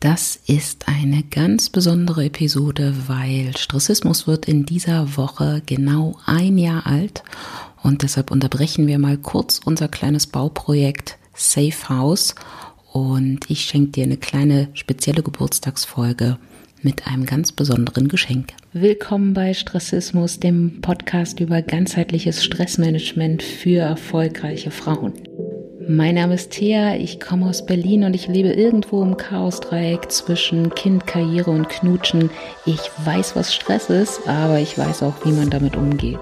Das ist eine ganz besondere Episode, weil Stressismus wird in dieser Woche genau ein Jahr alt und deshalb unterbrechen wir mal kurz unser kleines Bauprojekt Safe House und ich schenke dir eine kleine spezielle Geburtstagsfolge mit einem ganz besonderen Geschenk. Willkommen bei Stressismus, dem Podcast über ganzheitliches Stressmanagement für erfolgreiche Frauen. Mein Name ist Thea, ich komme aus Berlin und ich lebe irgendwo im Chaosdreieck zwischen Kind, Karriere und Knutschen. Ich weiß, was Stress ist, aber ich weiß auch, wie man damit umgeht.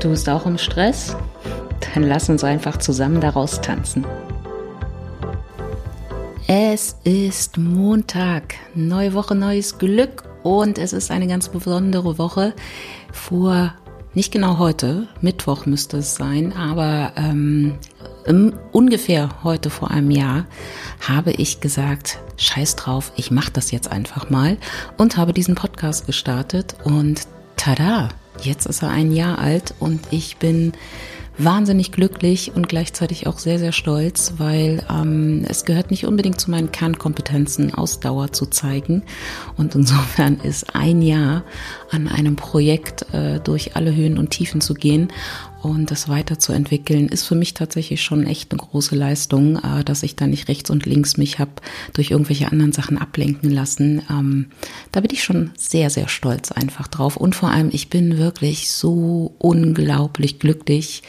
Du bist auch im Stress? Dann lass uns einfach zusammen daraus tanzen. Es ist Montag, neue Woche, neues Glück und es ist eine ganz besondere Woche. Vor nicht genau heute, Mittwoch müsste es sein, aber ähm, ungefähr heute vor einem Jahr habe ich gesagt, scheiß drauf, ich mache das jetzt einfach mal und habe diesen Podcast gestartet und tada, jetzt ist er ein Jahr alt und ich bin wahnsinnig glücklich und gleichzeitig auch sehr, sehr stolz, weil ähm, es gehört nicht unbedingt zu meinen Kernkompetenzen, Ausdauer zu zeigen. Und insofern ist ein Jahr an einem Projekt äh, durch alle Höhen und Tiefen zu gehen und das weiterzuentwickeln, ist für mich tatsächlich schon echt eine große Leistung, äh, dass ich da nicht rechts und links mich habe durch irgendwelche anderen Sachen ablenken lassen. Ähm, da bin ich schon sehr, sehr stolz einfach drauf. Und vor allem, ich bin wirklich so unglaublich glücklich,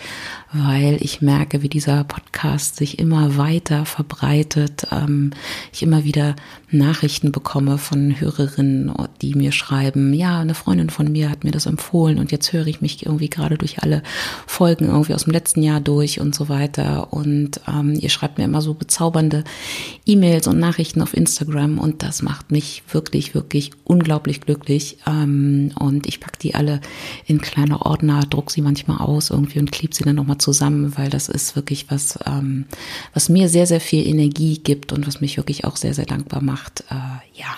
weil ich merke, wie dieser Podcast sich immer weiter verbreitet. Ähm, ich immer wieder Nachrichten bekomme von Hörerinnen, die mir schreiben, ja, eine Freundin von mir hat mir das empfohlen und jetzt höre ich mich irgendwie gerade durch alle Folgen irgendwie aus dem letzten Jahr durch und so weiter. Und ähm, ihr schreibt mir immer so bezaubernde E-Mails und Nachrichten auf Instagram und das macht mich wirklich, wirklich unglaublich glücklich. Ähm, und ich packe die alle in kleine Ordner, druck sie manchmal aus irgendwie und klebe sie dann nochmal zusammen, weil das ist wirklich was, ähm, was mir sehr, sehr viel Energie gibt und was mich wirklich auch sehr, sehr dankbar macht. Äh, ja.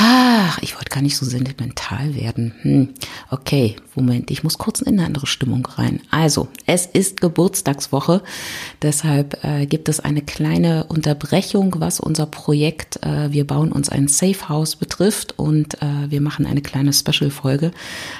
Ach, ich wollte gar nicht so sentimental werden. Hm. Okay, Moment, ich muss kurz in eine andere Stimmung rein. Also, es ist Geburtstagswoche, deshalb äh, gibt es eine kleine Unterbrechung, was unser Projekt äh, Wir bauen uns ein Safe House betrifft und äh, wir machen eine kleine Special-Folge.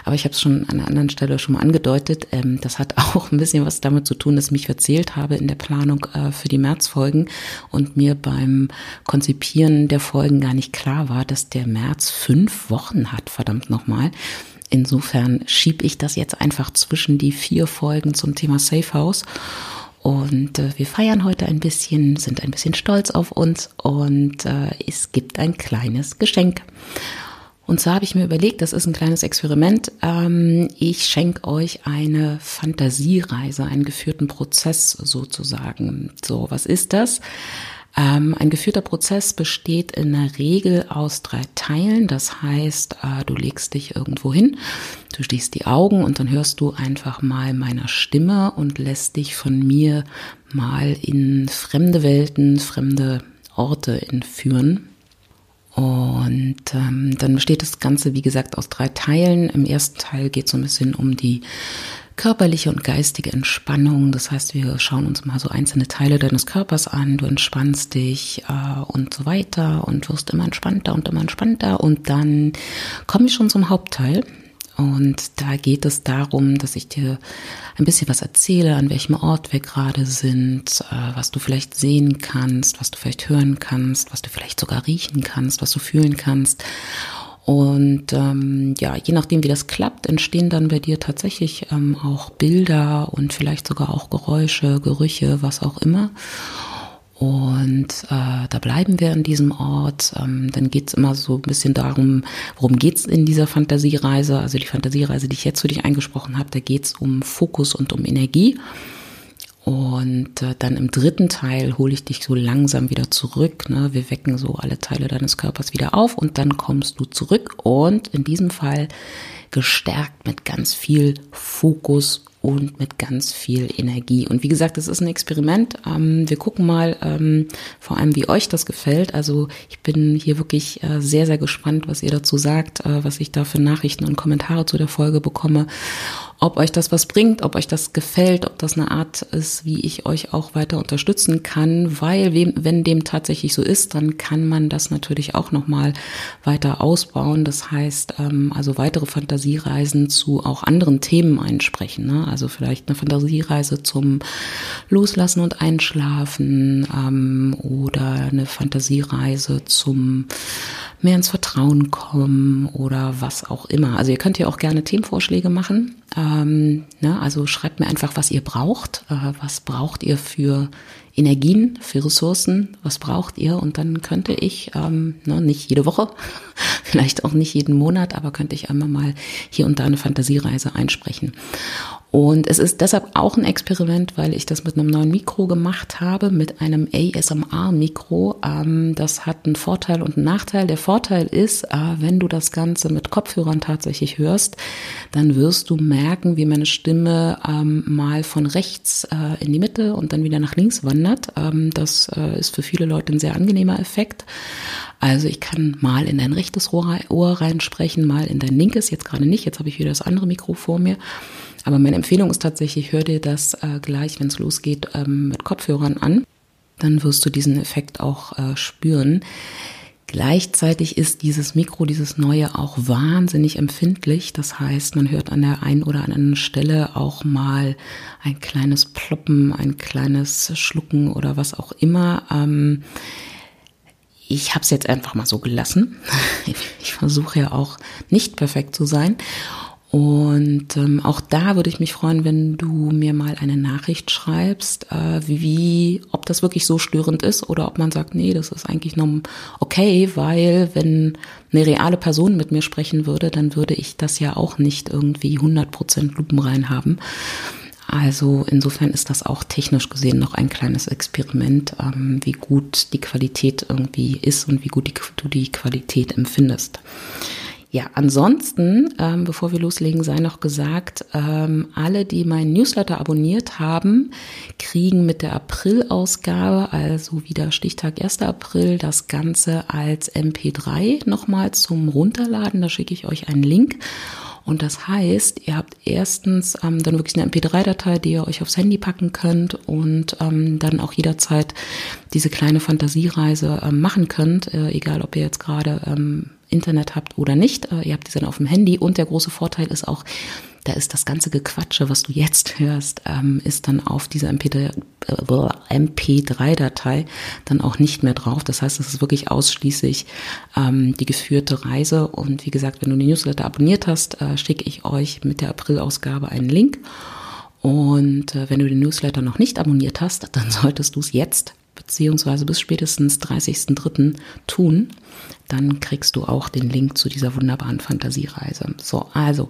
Aber ich habe es schon an einer anderen Stelle schon mal angedeutet. Ähm, das hat auch ein bisschen was damit zu tun, dass ich mich verzählt habe in der Planung äh, für die Märzfolgen und mir beim Konzipieren der Folgen gar nicht klar war, dass der März fünf Wochen hat, verdammt nochmal. Insofern schiebe ich das jetzt einfach zwischen die vier Folgen zum Thema Safe House. Und äh, wir feiern heute ein bisschen, sind ein bisschen stolz auf uns und äh, es gibt ein kleines Geschenk. Und zwar habe ich mir überlegt, das ist ein kleines Experiment. Ähm, ich schenke euch eine Fantasiereise, einen geführten Prozess sozusagen. So, was ist das? Ähm, ein geführter Prozess besteht in der Regel aus drei Teilen. Das heißt, äh, du legst dich irgendwo hin, du schließt die Augen und dann hörst du einfach mal meiner Stimme und lässt dich von mir mal in fremde Welten, fremde Orte entführen. Und ähm, dann besteht das Ganze, wie gesagt, aus drei Teilen. Im ersten Teil geht es so ein bisschen um die körperliche und geistige Entspannung. Das heißt, wir schauen uns mal so einzelne Teile deines Körpers an. Du entspannst dich äh, und so weiter und wirst immer entspannter und immer entspannter. Und dann komme ich schon zum Hauptteil. Und da geht es darum, dass ich dir ein bisschen was erzähle, an welchem Ort wir gerade sind, äh, was du vielleicht sehen kannst, was du vielleicht hören kannst, was du vielleicht sogar riechen kannst, was du fühlen kannst. Und ähm, ja, je nachdem, wie das klappt, entstehen dann bei dir tatsächlich ähm, auch Bilder und vielleicht sogar auch Geräusche, Gerüche, was auch immer. Und äh, da bleiben wir an diesem Ort. Ähm, dann geht's immer so ein bisschen darum, worum geht's in dieser Fantasiereise. Also die Fantasiereise, die ich jetzt für dich eingesprochen habe, da geht's um Fokus und um Energie. Und äh, dann im dritten Teil hole ich dich so langsam wieder zurück. Ne? Wir wecken so alle Teile deines Körpers wieder auf und dann kommst du zurück und in diesem Fall gestärkt mit ganz viel Fokus und mit ganz viel Energie. Und wie gesagt, das ist ein Experiment. Ähm, wir gucken mal ähm, vor allem, wie euch das gefällt. Also ich bin hier wirklich äh, sehr, sehr gespannt, was ihr dazu sagt, äh, was ich da für Nachrichten und Kommentare zu der Folge bekomme. Ob euch das was bringt, ob euch das gefällt, ob das eine Art ist, wie ich euch auch weiter unterstützen kann, weil wenn dem tatsächlich so ist, dann kann man das natürlich auch nochmal weiter ausbauen. Das heißt, ähm, also weitere Fantasiereisen zu auch anderen Themen einsprechen. Ne? Also vielleicht eine Fantasiereise zum Loslassen und Einschlafen ähm, oder eine Fantasiereise zum mehr ins Vertrauen kommen oder was auch immer. Also ihr könnt ja auch gerne Themenvorschläge machen. Ähm, ne? Also schreibt mir einfach, was ihr braucht. Äh, was braucht ihr für Energien, für Ressourcen? Was braucht ihr? Und dann könnte ich, ähm, ne, nicht jede Woche, vielleicht auch nicht jeden Monat, aber könnte ich einmal mal hier und da eine Fantasiereise einsprechen. Und es ist deshalb auch ein Experiment, weil ich das mit einem neuen Mikro gemacht habe, mit einem ASMR-Mikro. Ähm, das hat einen Vorteil und einen Nachteil. Der Vorteil ist, äh, wenn du das Ganze mit Kopfhörern tatsächlich hörst, dann wirst du merken, wie meine Stimme ähm, mal von rechts äh, in die Mitte und dann wieder nach links wandert. Ähm, das äh, ist für viele Leute ein sehr angenehmer Effekt. Also ich kann mal in dein rechtes Ohr, reinsprechen, mal in dein linkes, jetzt gerade nicht, jetzt habe ich wieder das andere Mikro vor mir. Aber meine Empfehlung ist tatsächlich, hör dir das äh, gleich, wenn es losgeht, ähm, mit Kopfhörern an. Dann wirst du diesen Effekt auch äh, spüren. Gleichzeitig ist dieses Mikro, dieses neue, auch wahnsinnig empfindlich. Das heißt, man hört an der einen oder anderen Stelle auch mal ein kleines Ploppen, ein kleines Schlucken oder was auch immer. Ähm, ich habe es jetzt einfach mal so gelassen. Ich versuche ja auch nicht perfekt zu sein. Und ähm, auch da würde ich mich freuen, wenn du mir mal eine Nachricht schreibst, äh, wie, ob das wirklich so störend ist oder ob man sagt, nee, das ist eigentlich noch okay, weil wenn eine reale Person mit mir sprechen würde, dann würde ich das ja auch nicht irgendwie 100% lupenrein haben. Also insofern ist das auch technisch gesehen noch ein kleines Experiment, ähm, wie gut die Qualität irgendwie ist und wie gut die, du die Qualität empfindest. Ja, ansonsten, ähm, bevor wir loslegen, sei noch gesagt, ähm, alle, die meinen Newsletter abonniert haben, kriegen mit der April-Ausgabe, also wieder Stichtag 1. April, das Ganze als MP3 nochmal zum Runterladen. Da schicke ich euch einen Link. Und das heißt, ihr habt erstens ähm, dann wirklich eine MP3-Datei, die ihr euch aufs Handy packen könnt und ähm, dann auch jederzeit diese kleine Fantasiereise ähm, machen könnt, äh, egal ob ihr jetzt gerade ähm, Internet habt oder nicht. Äh, ihr habt die dann auf dem Handy und der große Vorteil ist auch, da ist das ganze Gequatsche, was du jetzt hörst, ähm, ist dann auf dieser MP3-Datei dann auch nicht mehr drauf. Das heißt, es ist wirklich ausschließlich ähm, die geführte Reise. Und wie gesagt, wenn du den Newsletter abonniert hast, äh, schicke ich euch mit der April-Ausgabe einen Link. Und äh, wenn du den Newsletter noch nicht abonniert hast, dann solltest du es jetzt beziehungsweise bis spätestens 30.03. tun, dann kriegst du auch den Link zu dieser wunderbaren Fantasiereise. So, also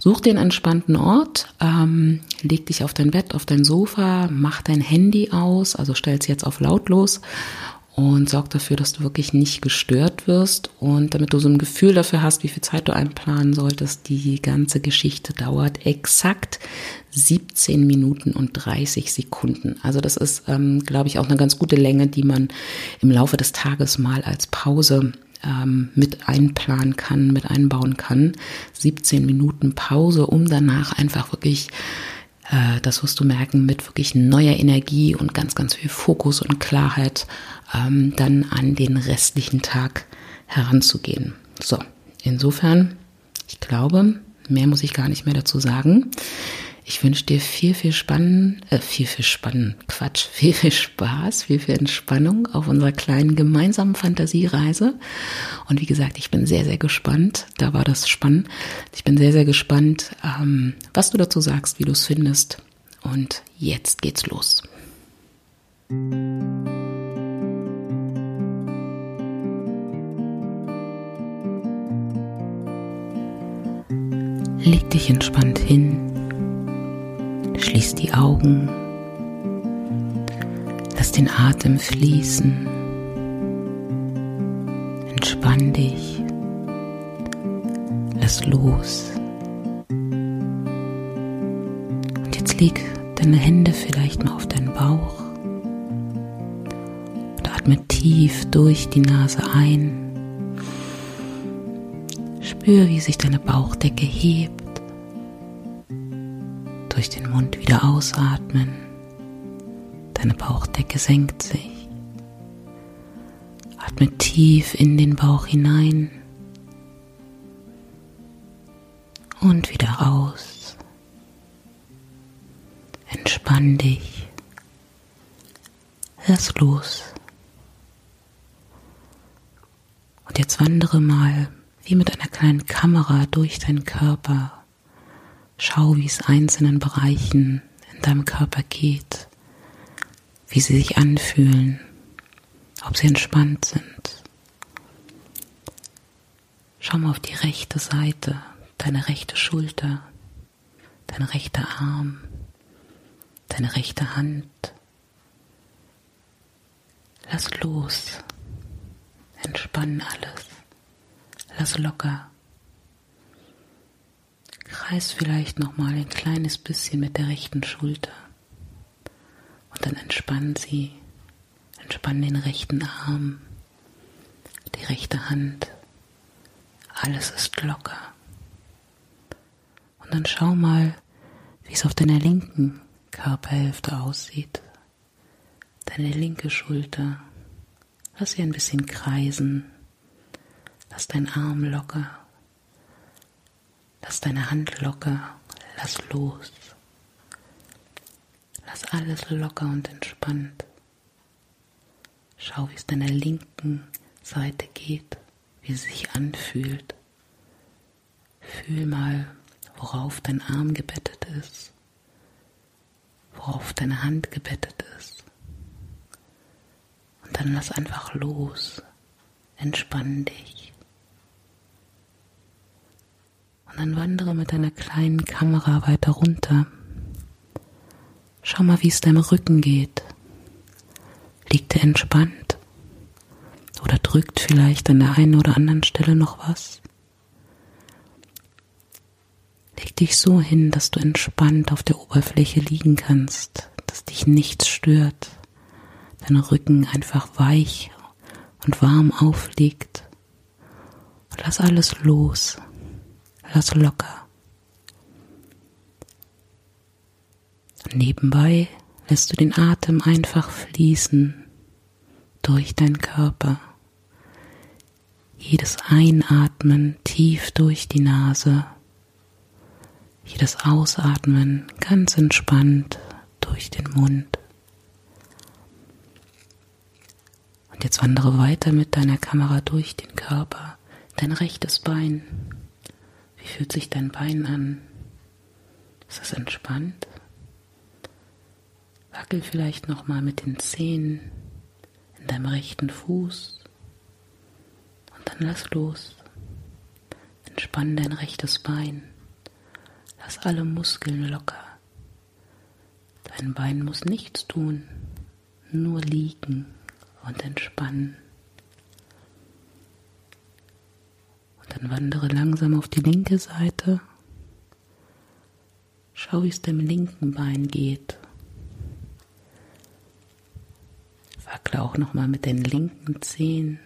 such den entspannten Ort, ähm, leg dich auf dein Bett, auf dein Sofa, mach dein Handy aus, also stell's jetzt auf lautlos und sorg dafür, dass du wirklich nicht gestört wirst und damit du so ein Gefühl dafür hast, wie viel Zeit du einplanen solltest. Die ganze Geschichte dauert exakt 17 Minuten und 30 Sekunden. Also das ist, ähm, glaube ich, auch eine ganz gute Länge, die man im Laufe des Tages mal als Pause ähm, mit einplanen kann, mit einbauen kann. 17 Minuten Pause, um danach einfach wirklich äh, das wirst du merken, mit wirklich neuer Energie und ganz, ganz viel Fokus und Klarheit ähm, dann an den restlichen Tag heranzugehen. So, insofern, ich glaube, mehr muss ich gar nicht mehr dazu sagen. Ich wünsche dir viel, viel Spannen, äh, viel, viel Spannen, Quatsch, viel, viel Spaß, viel, viel Entspannung auf unserer kleinen gemeinsamen Fantasiereise. Und wie gesagt, ich bin sehr, sehr gespannt. Da war das spannend. Ich bin sehr, sehr gespannt, ähm, was du dazu sagst, wie du es findest. Und jetzt geht's los. Leg dich entspannt hin Schließ die Augen. Lass den Atem fließen. Entspann dich. Lass los. Und jetzt leg deine Hände vielleicht mal auf deinen Bauch. Und atme tief durch die Nase ein. Spür, wie sich deine Bauchdecke hebt Mund wieder ausatmen. Deine Bauchdecke senkt sich. Atme tief in den Bauch hinein und wieder aus. Entspann dich. Lass los. Und jetzt wandere mal wie mit einer kleinen Kamera durch deinen Körper. Schau, wie es einzelnen Bereichen in deinem Körper geht, wie sie sich anfühlen, ob sie entspannt sind. Schau mal auf die rechte Seite, deine rechte Schulter, dein rechter Arm, deine rechte Hand. Lass los. Entspann alles. Lass locker. Kreis vielleicht noch mal ein kleines bisschen mit der rechten Schulter. Und dann entspann sie. Entspann den rechten Arm, die rechte Hand. Alles ist locker. Und dann schau mal, wie es auf deiner linken Körperhälfte aussieht. Deine linke Schulter. Lass sie ein bisschen kreisen. Lass deinen Arm locker. Lass deine Hand locker. Lass los. Lass alles locker und entspannt. Schau, wie es deiner linken Seite geht, wie es sich anfühlt. Fühl mal, worauf dein Arm gebettet ist, worauf deine Hand gebettet ist. Und dann lass einfach los, entspann dich. Und dann wandere mit deiner kleinen Kamera weiter runter. Schau mal, wie es deinem Rücken geht. Liegt er entspannt? Oder drückt vielleicht an der einen oder anderen Stelle noch was? Leg dich so hin, dass du entspannt auf der Oberfläche liegen kannst, dass dich nichts stört, dein Rücken einfach weich und warm aufliegt. Lass alles los, lass locker. Und nebenbei lässt du den Atem einfach fließen durch deinen Körper. Jedes Einatmen tief durch die Nase jedes Ausatmen ganz entspannt durch den Mund. Und jetzt wandere weiter mit deiner Kamera durch den Körper, dein rechtes Bein. Wie fühlt sich dein Bein an? Ist es entspannt? Wackel vielleicht nochmal mit den Zehen in deinem rechten Fuß und dann lass los. Entspann dein rechtes Bein. Lass alle Muskeln locker. Dein Bein muss nichts tun, nur liegen und entspannen. Und dann wandere langsam auf die linke Seite. Schau, wie es dem linken Bein geht. Wackle auch nochmal mit den linken Zehen.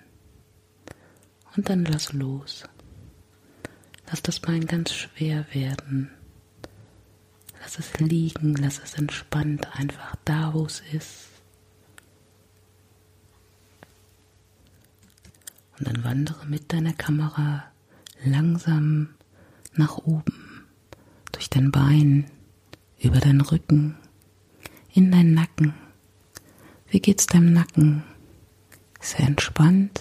Und dann lass los. Lass das Bein ganz schwer werden. Lass es liegen, lass es entspannt einfach da, wo es ist. Und dann wandere mit deiner Kamera langsam nach oben, durch dein Bein, über deinen Rücken, in deinen Nacken. Wie geht's deinem Nacken? Ist er entspannt?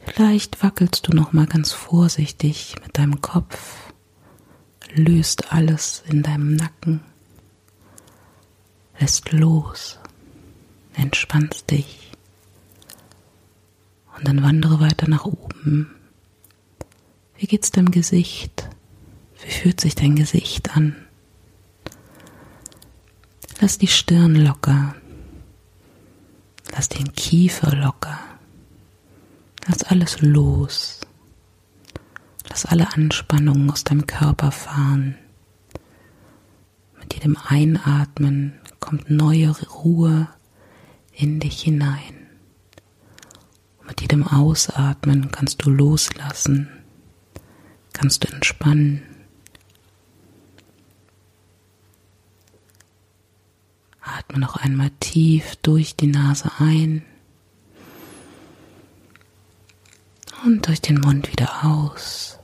Vielleicht wackelst du noch mal ganz vorsichtig mit deinem Kopf löst alles in deinem Nacken, lässt los, entspannst dich und dann wandere weiter nach oben. Wie geht's deinem Gesicht? Wie fühlt sich dein Gesicht an? Lass die Stirn locker. Lass den Kiefer locker. Lass alles los. Lass alle Anspannungen aus deinem Körper fahren. Mit jedem Einatmen kommt neue Ruhe in dich hinein. Und mit jedem Ausatmen kannst du loslassen, kannst du entspannen. Atme noch einmal tief durch die Nase ein und durch den Mund wieder aus.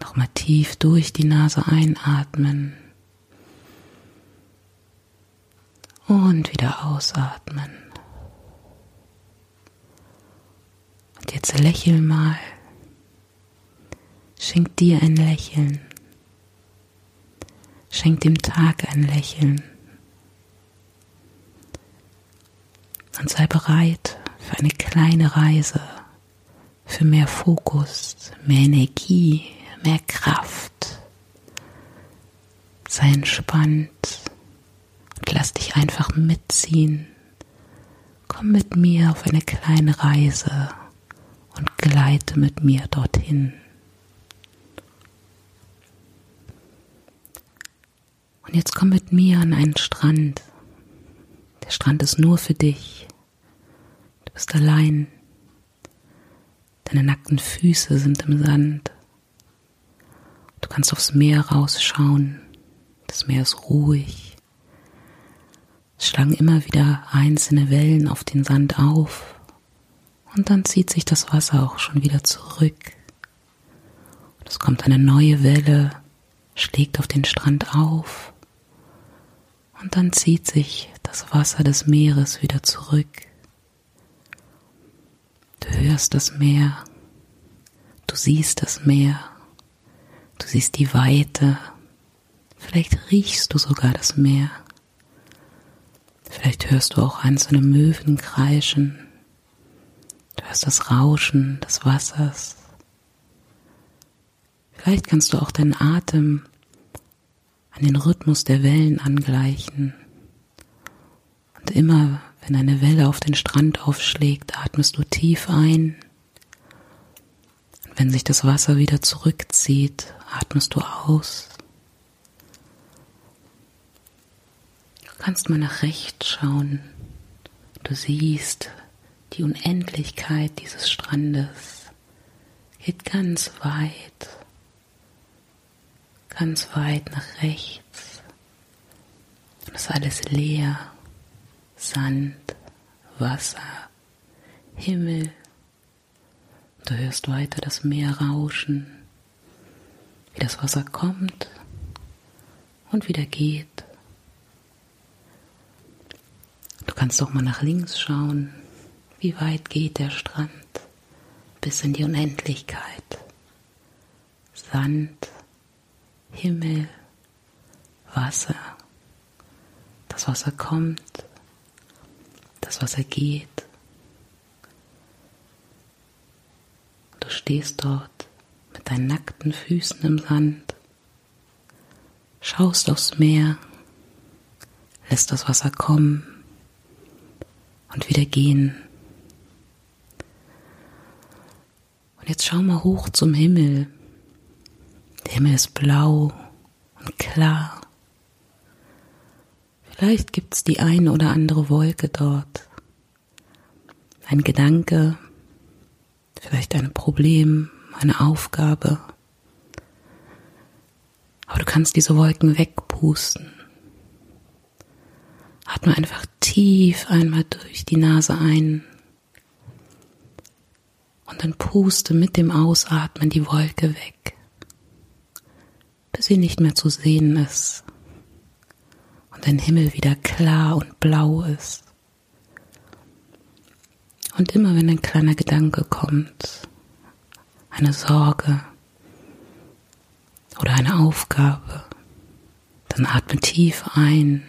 Nochmal tief durch die Nase einatmen und wieder ausatmen. Jetzt lächel mal. Schenk dir ein Lächeln. Schenk dem Tag ein Lächeln. Und sei bereit für eine kleine Reise, für mehr Fokus, mehr Energie, mehr Kraft. Sei entspannt und lass dich einfach mitziehen. Komm mit mir auf eine kleine Reise gleite mit mir dorthin. Und jetzt komm mit mir an einen Strand. Der Strand ist nur für dich. Du bist allein. Deine nackten Füße sind im Sand. Du kannst aufs Meer rausschauen. Das Meer ist ruhig. Es schlagen immer wieder einzelne Wellen auf den Sand auf. Und dann zieht sich das Wasser auch schon wieder zurück. Und es kommt eine neue Welle, schlägt auf den Strand auf. Und dann zieht sich das Wasser des Meeres wieder zurück. Du hörst das Meer, du siehst das Meer, du siehst die Weite, vielleicht riechst du sogar das Meer, vielleicht hörst du auch einzelne Möwen kreischen, du hörst das Rauschen des Wassers, vielleicht kannst du auch deinen Atem an den Rhythmus der Wellen angleichen. Und immer, wenn eine Welle auf den Strand aufschlägt, atmest du tief ein. Und wenn sich das Wasser wieder zurückzieht, atmest du aus. Du kannst mal nach rechts schauen. Du siehst die Unendlichkeit dieses Strandes. Geht ganz weit ganz weit nach rechts. Und ist alles leer. Sand, Wasser, Himmel. Du hörst weiter das Meer rauschen, wie das Wasser kommt und wieder geht. Du kannst doch mal nach links schauen, wie weit geht der Strand bis in die Unendlichkeit. Sand, Himmel, Wasser. Das Wasser kommt, das Wasser geht. Du stehst dort mit deinen nackten Füßen im Sand, schaust aufs Meer, lässt das Wasser kommen und wieder gehen. Und jetzt schau mal hoch zum Himmel. Der Himmel ist blau und klar. Vielleicht gibt es die eine oder andere Wolke dort. Ein Gedanke, vielleicht ein Problem, eine Aufgabe. Aber du kannst diese Wolken wegpusten. Atme einfach tief einmal durch die Nase ein. Und dann puste mit dem Ausatmen die Wolke weg bis sie nicht mehr zu sehen ist und dein Himmel wieder klar und blau ist. Und immer wenn ein kleiner Gedanke kommt, eine Sorge oder eine Aufgabe, dann atme tief ein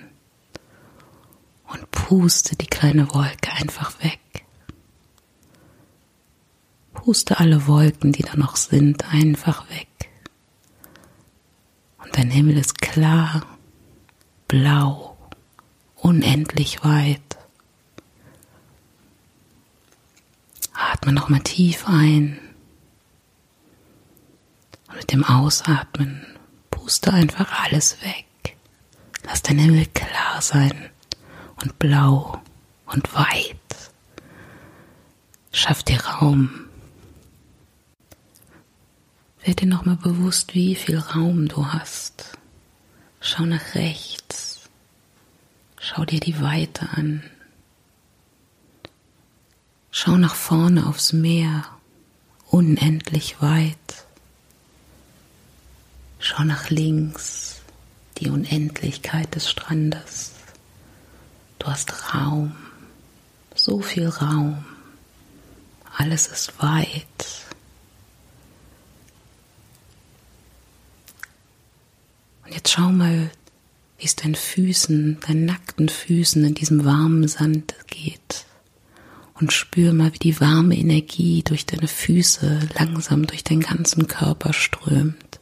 und puste die kleine Wolke einfach weg. Puste alle Wolken, die da noch sind, einfach weg. Dein Himmel ist klar, blau, unendlich weit. Atme nochmal tief ein. Und mit dem Ausatmen puste einfach alles weg. Lass dein Himmel klar sein und blau und weit. Schaff dir Raum Werd dir nochmal bewusst, wie viel Raum du hast. Schau nach rechts. Schau dir die Weite an. Schau nach vorne aufs Meer, unendlich weit. Schau nach links, die Unendlichkeit des Strandes. Du hast Raum, so viel Raum. Alles ist weit. Und jetzt schau mal, wie es deinen Füßen, deinen nackten Füßen in diesem warmen Sand geht. Und spür mal, wie die warme Energie durch deine Füße langsam durch deinen ganzen Körper strömt.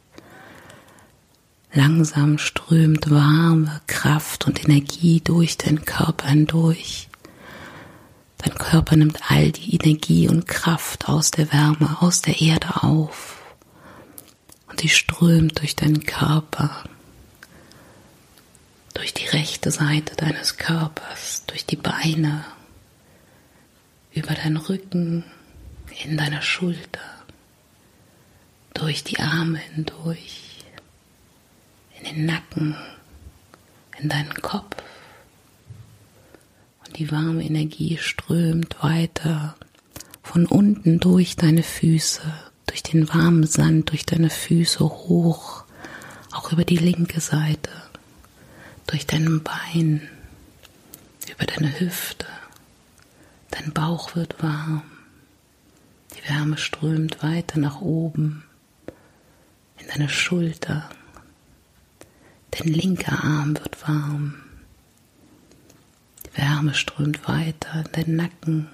Langsam strömt warme Kraft und Energie durch deinen Körper hindurch. Dein Körper nimmt all die Energie und Kraft aus der Wärme, aus der Erde auf. Und sie strömt durch deinen Körper, durch die rechte Seite deines Körpers, durch die Beine, über deinen Rücken, in deiner Schulter, durch die Arme hindurch, in den Nacken, in deinen Kopf. Und die warme Energie strömt weiter von unten durch deine Füße, durch den warmen Sand, durch deine Füße hoch, auch über die linke Seite, durch dein Bein, über deine Hüfte Dein Bauch wird warm. Die Wärme strömt weiter nach oben in deine Schulter. Dein linker Arm wird warm. Die Wärme strömt weiter in deinen Nacken,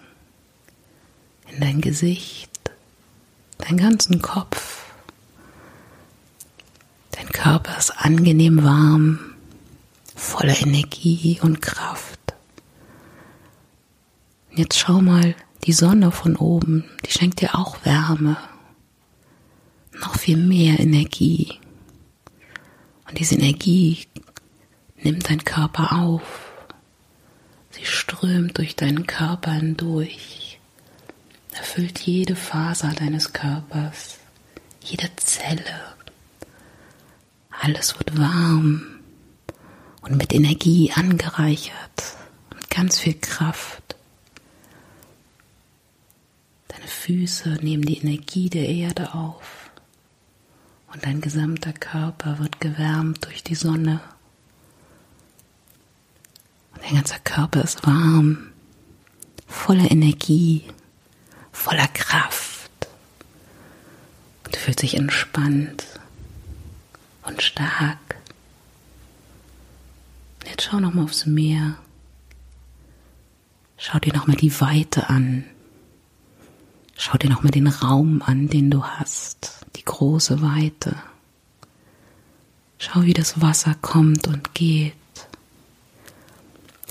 in dein Gesicht, deinen ganzen Kopf. Dein Körper ist angenehm warm, voller Energie und Kraft. Jetzt schau mal, die Sonne von oben, die schenkt dir auch Wärme, noch viel mehr Energie. Und diese Energie nimmt dein Körper auf. Sie strömt durch deinen Körper hindurch, erfüllt jede Faser deines Körpers, jede Zelle. Alles wird warm und mit Energie angereichert und ganz viel Kraft. Deine Füße nehmen die Energie der Erde auf und dein gesamter Körper wird gewärmt durch die Sonne. Und dein ganzer Körper ist warm, voller Energie, voller Kraft. Und du fühlst dich entspannt und stark. Schau nochmal aufs Meer. Schau dir nochmal die Weite an. Schau dir nochmal den Raum an, den du hast, die große Weite. Schau, wie das Wasser kommt und geht,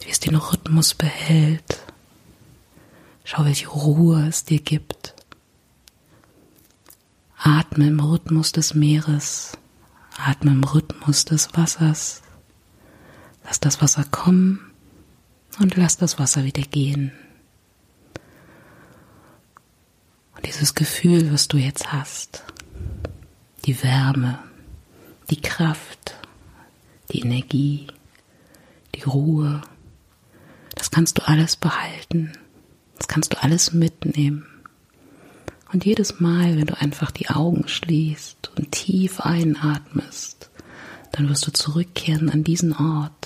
wie es den Rhythmus behält. Schau, welche Ruhe es dir gibt. Atme im Rhythmus des Meeres, atme im Rhythmus des Wassers. Lass das Wasser kommen und lass das Wasser wieder gehen. dieses Gefühl, was du jetzt hast, die Wärme, die Kraft, die Energie, die Ruhe, das kannst du alles behalten, das kannst du alles mitnehmen. Und jedes Mal, wenn du einfach die Augen schließt und tief einatmest, dann wirst du zurückkehren an diesen Ort,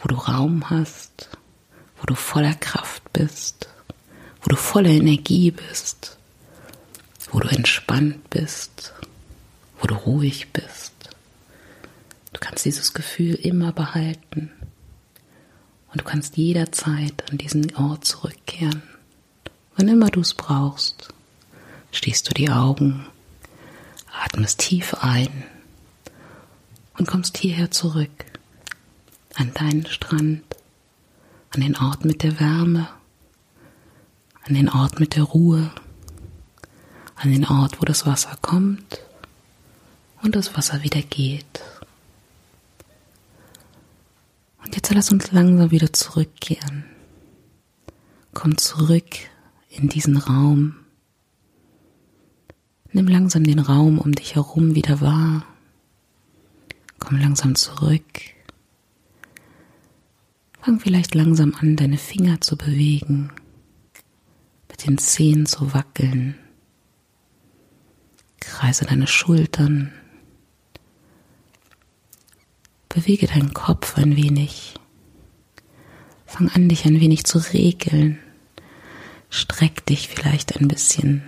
wo du Raum hast, wo du voller Kraft bist, wo du voller Energie bist, wo du entspannt bist, wo du ruhig bist. Du kannst dieses Gefühl immer behalten und du kannst jederzeit an diesen Ort zurückkehren. Wann immer du es brauchst, schließt du die Augen, atmest tief ein und kommst hierher zurück, an deinen Strand, an den Ort mit der Wärme, an den Ort mit der Ruhe, an den Ort, wo das Wasser kommt und das Wasser wieder geht. Und jetzt lass uns langsam wieder zurückkehren. Komm zurück in diesen Raum. Nimm langsam den Raum um dich herum wieder wahr. Komm langsam zurück. Fang vielleicht langsam an, deine Finger zu bewegen, mit den Zehen zu wackeln. Kreise deine Schultern. Bewege deinen Kopf ein wenig. Fang an, dich ein wenig zu regeln. Streck dich vielleicht ein bisschen.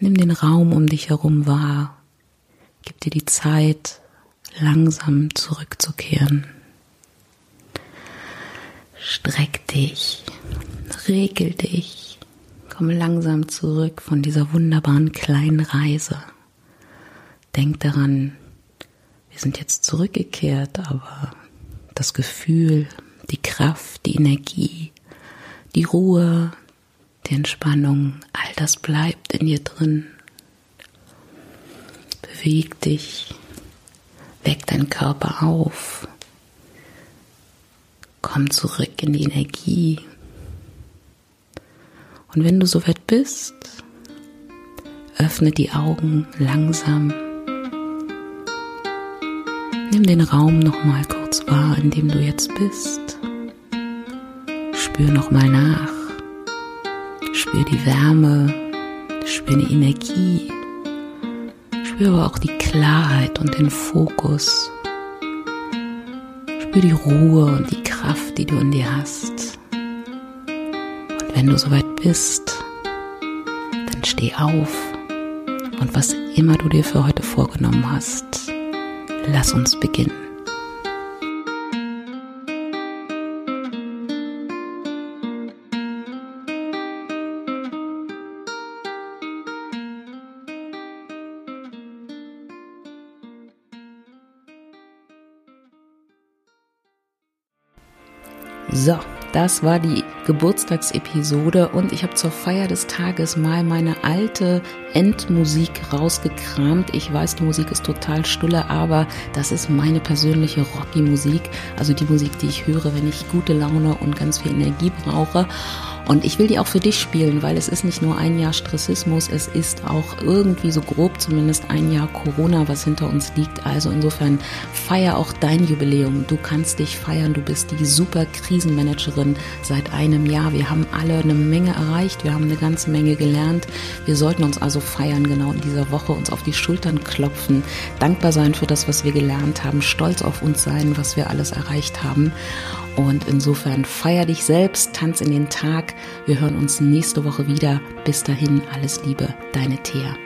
Nimm den Raum um dich herum wahr. Gib dir die Zeit, langsam zurückzukehren. Streck dich, regel dich, komm langsam zurück von dieser wunderbaren kleinen Reise. Denk daran, wir sind jetzt zurückgekehrt, aber das Gefühl, die Kraft, die Energie, die Ruhe, die Entspannung, all das bleibt in dir drin. Beweg dich, weck deinen Körper auf, komm zurück in die Energie. Und wenn du soweit bist, öffne die Augen langsam. Nimm den Raum nochmal kurz wahr, in dem du jetzt bist. Spür nochmal nach. Spür die Wärme, spür die Energie, spür aber auch die Klarheit und den Fokus. Spür die Ruhe und die Kraft, die du in dir hast. Und wenn du soweit bist, dann steh auf und was immer du dir für heute vorgenommen hast, lass uns beginnen. Das war die Geburtstagsepisode und ich habe zur Feier des Tages mal meine alte Endmusik rausgekramt. Ich weiß, die Musik ist total stulle, aber das ist meine persönliche Rocky-Musik, also die Musik, die ich höre, wenn ich gute Laune und ganz viel Energie brauche. Und ich will die auch für dich spielen, weil es ist nicht nur ein Jahr Stressismus, es ist auch irgendwie so grob zumindest ein Jahr Corona, was hinter uns liegt. Also insofern feier auch dein Jubiläum. Du kannst dich feiern, du bist die super Krisenmanagerin seit einem Jahr. Wir haben alle eine Menge erreicht, wir haben eine ganze Menge gelernt. Wir sollten uns also feiern, genau in dieser Woche, uns auf die Schultern klopfen, dankbar sein für das, was wir gelernt haben, stolz auf uns sein, was wir alles erreicht haben. Und insofern feier dich selbst, tanz in den Tag. Wir hören uns nächste Woche wieder. Bis dahin, alles Liebe, deine Thea.